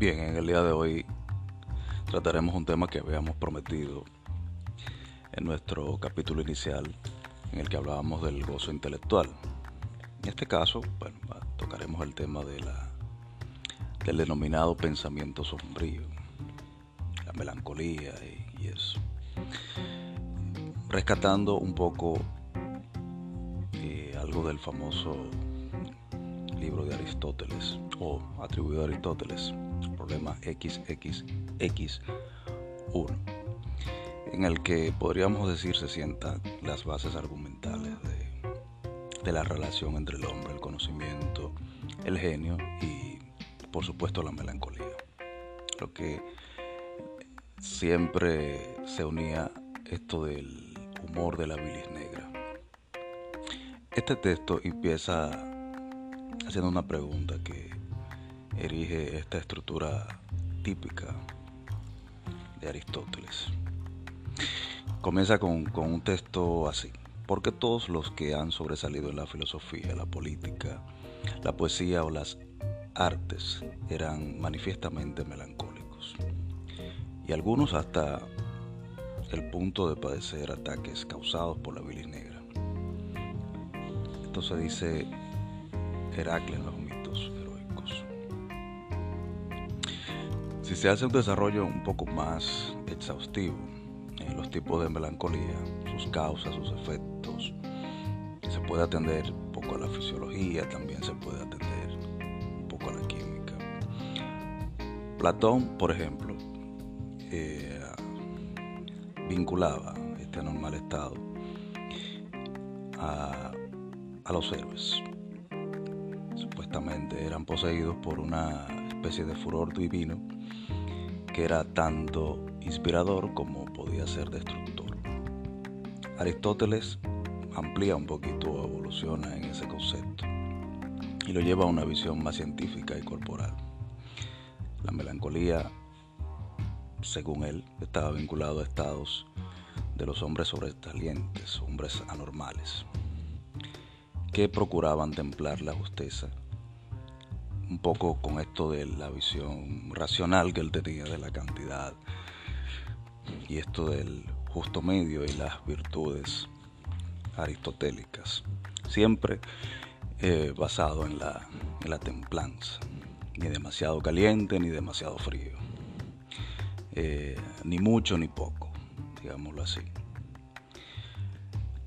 Bien, en el día de hoy trataremos un tema que habíamos prometido en nuestro capítulo inicial en el que hablábamos del gozo intelectual. En este caso, bueno, tocaremos el tema de la, del denominado pensamiento sombrío, la melancolía y, eso. Rescatando un poco eh, algo del famoso libro de Aristóteles o atribuido a Aristóteles, problema XXX1, en el que podríamos decir se sientan las bases argumentales de, de la relación entre el hombre, el conocimiento, el genio y por supuesto la melancolía. Lo que siempre se unía esto del humor de la bilis negra. Este texto empieza haciendo una pregunta que erige esta estructura típica de Aristóteles. Comienza con, con un texto así. Porque todos los que han sobresalido en la filosofía, la política, la poesía o las artes eran manifiestamente melancólicos. Y algunos hasta el punto de padecer ataques causados por la bilis negra. Esto se dice Heracles Si se hace un desarrollo un poco más exhaustivo en los tipos de melancolía, sus causas, sus efectos, se puede atender un poco a la fisiología, también se puede atender un poco a la química. Platón, por ejemplo, eh, vinculaba este anormal estado a los héroes supuestamente eran poseídos por una especie de furor divino que era tanto inspirador como podía ser destructor. Aristóteles amplía un poquito o evoluciona en ese concepto y lo lleva a una visión más científica y corporal. La melancolía, según él, estaba vinculado a estados de los hombres sobresalientes, hombres anormales, que procuraban templar la justeza un poco con esto de la visión racional que él tenía de la cantidad y esto del justo medio y las virtudes aristotélicas, siempre eh, basado en la, en la, templanza, ni demasiado caliente ni demasiado frío, eh, ni mucho ni poco, digámoslo así.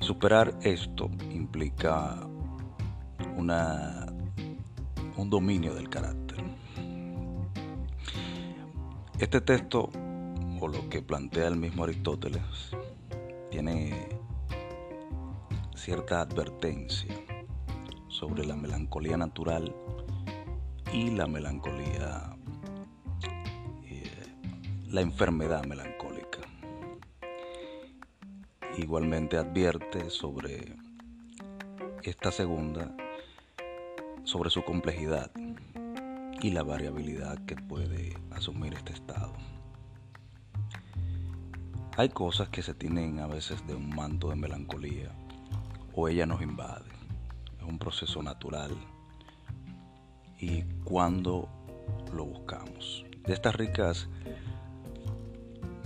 Superar esto implica una un dominio del carácter. Este texto, o lo que plantea el mismo Aristóteles, tiene cierta advertencia sobre la melancolía natural y la melancolía, eh, la enfermedad melancólica. Igualmente advierte sobre esta segunda sobre su complejidad y la variabilidad que puede asumir este estado. Hay cosas que se tienen a veces de un manto de melancolía o ella nos invade. Es un proceso natural y cuando lo buscamos. De estas ricas,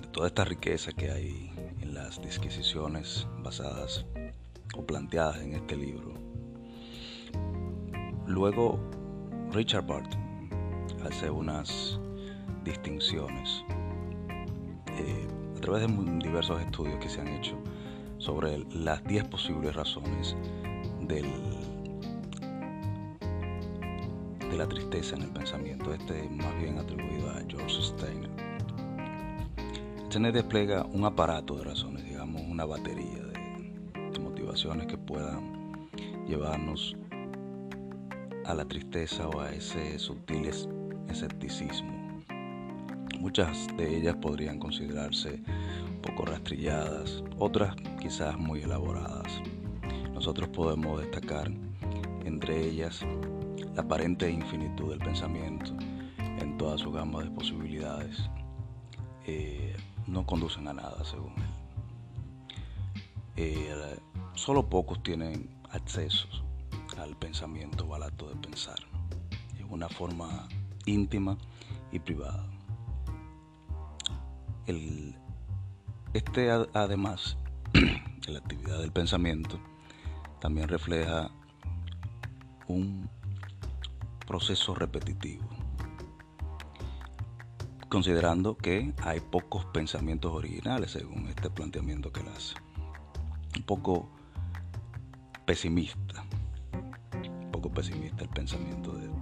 de toda esta riqueza que hay en las disquisiciones basadas o planteadas en este libro, Luego, Richard Barton hace unas distinciones eh, a través de diversos estudios que se han hecho sobre las 10 posibles razones del, de la tristeza en el pensamiento. Este más bien atribuido a George Steiner. Steiner despliega un aparato de razones, digamos una batería de motivaciones que puedan llevarnos a la tristeza o a ese sutil escepticismo. Muchas de ellas podrían considerarse poco rastrilladas, otras quizás muy elaboradas. Nosotros podemos destacar entre ellas la aparente infinitud del pensamiento en toda su gama de posibilidades. Eh, no conducen a nada, según él. Eh, solo pocos tienen accesos al pensamiento o al acto de pensar. Es una forma íntima y privada. este además, la actividad del pensamiento, también refleja un proceso repetitivo, considerando que hay pocos pensamientos originales según este planteamiento que él hace. Un poco pesimista, pesimista el pensamiento de él,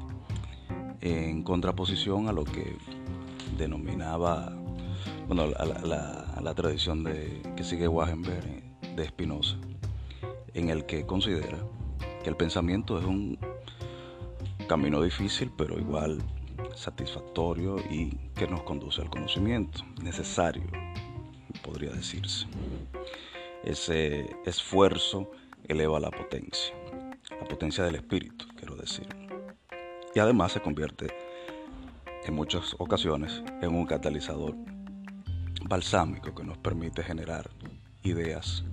en contraposición a lo que denominaba, bueno, la, tradición de, que sigue Wagenberg de Spinoza, en el que considera que el pensamiento es un camino difícil, pero igual satisfactorio y que nos conduce al conocimiento. Necesario, podría decirse. Ese esfuerzo eleva la potencia, la potencia del espíritu, quiero decir. Y además se convierte en muchas ocasiones en un catalizador balsámico que nos permite generar ideas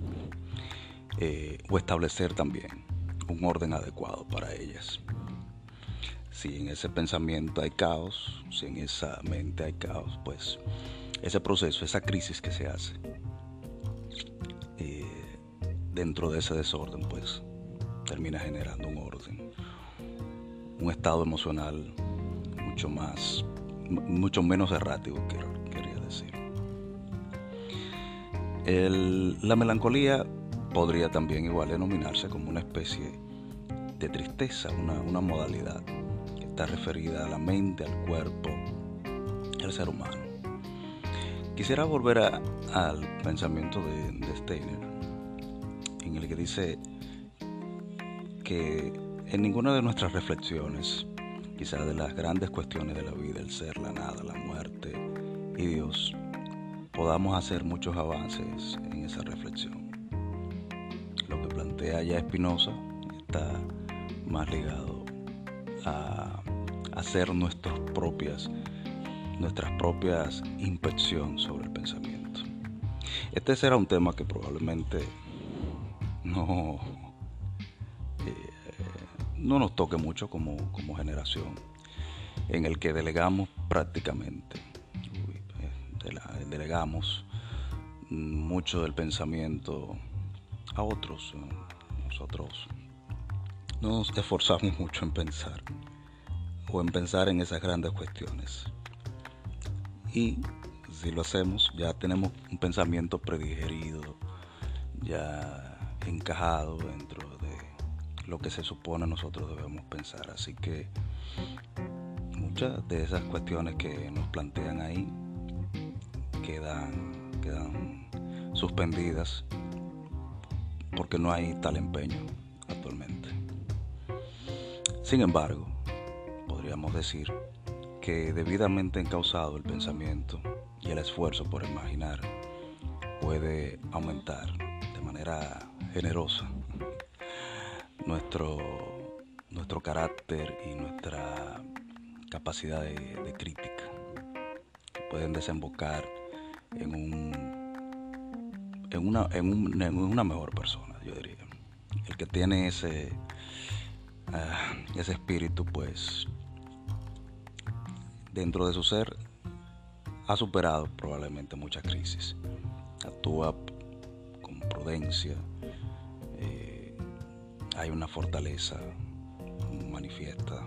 eh, o establecer también un orden adecuado para ellas. Si en ese pensamiento hay caos, si en esa mente hay caos, pues ese proceso, esa crisis que se hace eh, dentro de ese desorden, pues termina generando un orden, un estado emocional mucho más, mucho menos errático, quería decir. la melancolía podría también igual denominarse como una especie de tristeza, una, modalidad que está referida a la mente, al cuerpo, al ser humano. Quisiera volver al pensamiento de, Steiner, en el que dice que en ninguna de nuestras reflexiones, quizás de las grandes cuestiones de la vida, el ser, la nada, la muerte y Dios, podamos hacer muchos avances en esa reflexión plantea ya Espinosa está más ligado a hacer nuestras propias nuestras propias inspección sobre el pensamiento. Este será un tema que probablemente no, eh, no nos toque mucho como, como, generación, en el que delegamos prácticamente, eh, delegamos mucho del pensamiento a otros. Nosotros no nos esforzamos mucho en pensar o en pensar en esas grandes cuestiones. Y si lo hacemos, ya tenemos un pensamiento predigerido, ya encajado dentro de lo que se supone nosotros debemos pensar. Así que muchas de esas cuestiones que nos plantean ahí quedan, quedan suspendidas porque no hay tal empeño actualmente. Sin embargo, podríamos decir que debidamente encausado el pensamiento y el esfuerzo por imaginar puede aumentar de manera generosa nuestro, nuestro carácter y nuestra capacidad de, crítica. Pueden desembocar en un en una, en, una mejor persona, yo diría. El que tiene ese, ah, ese espíritu, pues, dentro de su ser, ha superado probablemente muchas crisis. Actúa con prudencia, hay una fortaleza manifiesta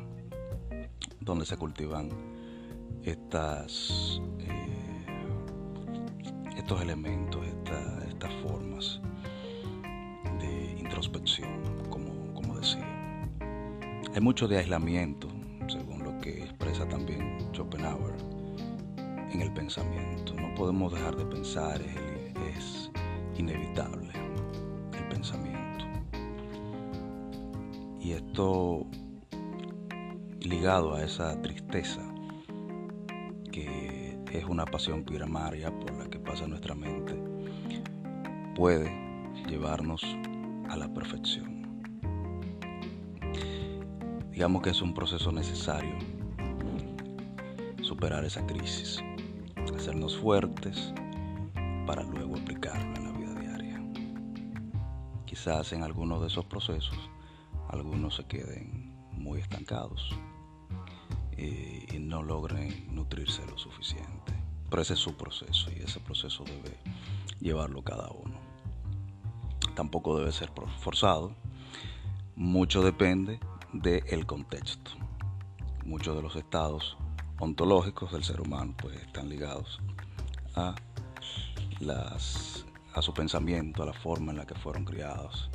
donde se cultivan estas, eh, estos elementos, estas formas de introspección, como, como decía. Hay mucho de aislamiento, según lo que expresa también Schopenhauer, en el pensamiento. No podemos dejar de pensar, es inevitable el pensamiento. Y esto ligado a esa tristeza que es una pasión primaria por la que pasa nuestra mente puede llevarnos a la perfección. Digamos que es un proceso necesario superar esa crisis, hacernos fuertes para luego aplicarlo en la vida diaria. Quizás en algunos de esos procesos algunos se queden muy estancados y, no logren nutrirse lo suficiente. Pero ese es su proceso y ese proceso debe llevarlo cada uno. Tampoco debe ser forzado. Mucho depende del contexto. Muchos de los estados ontológicos del ser humano pues están ligados a las a su pensamiento, a la forma en la que fueron criados,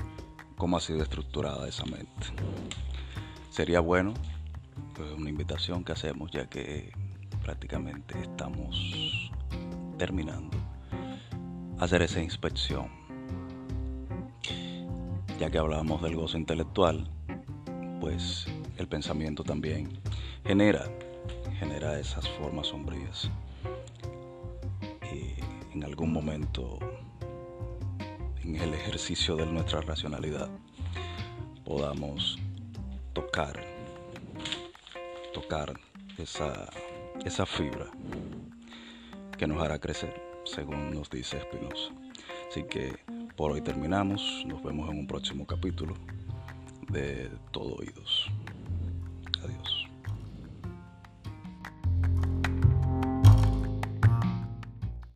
cómo ha sido estructurada esa mente. Sería bueno pues, una invitación que hacemos ya que prácticamente estamos terminando hacer esa inspección. Ya que hablábamos del gozo intelectual, pues el pensamiento también genera, genera esas formas sombrías. Y en algún momento, en el ejercicio de nuestra racionalidad, podamos tocar, tocar esa, esa fibra que nos hará crecer, según nos dice Spinoza. Así que por hoy terminamos, nos vemos en un próximo capítulo de Todo Oídos.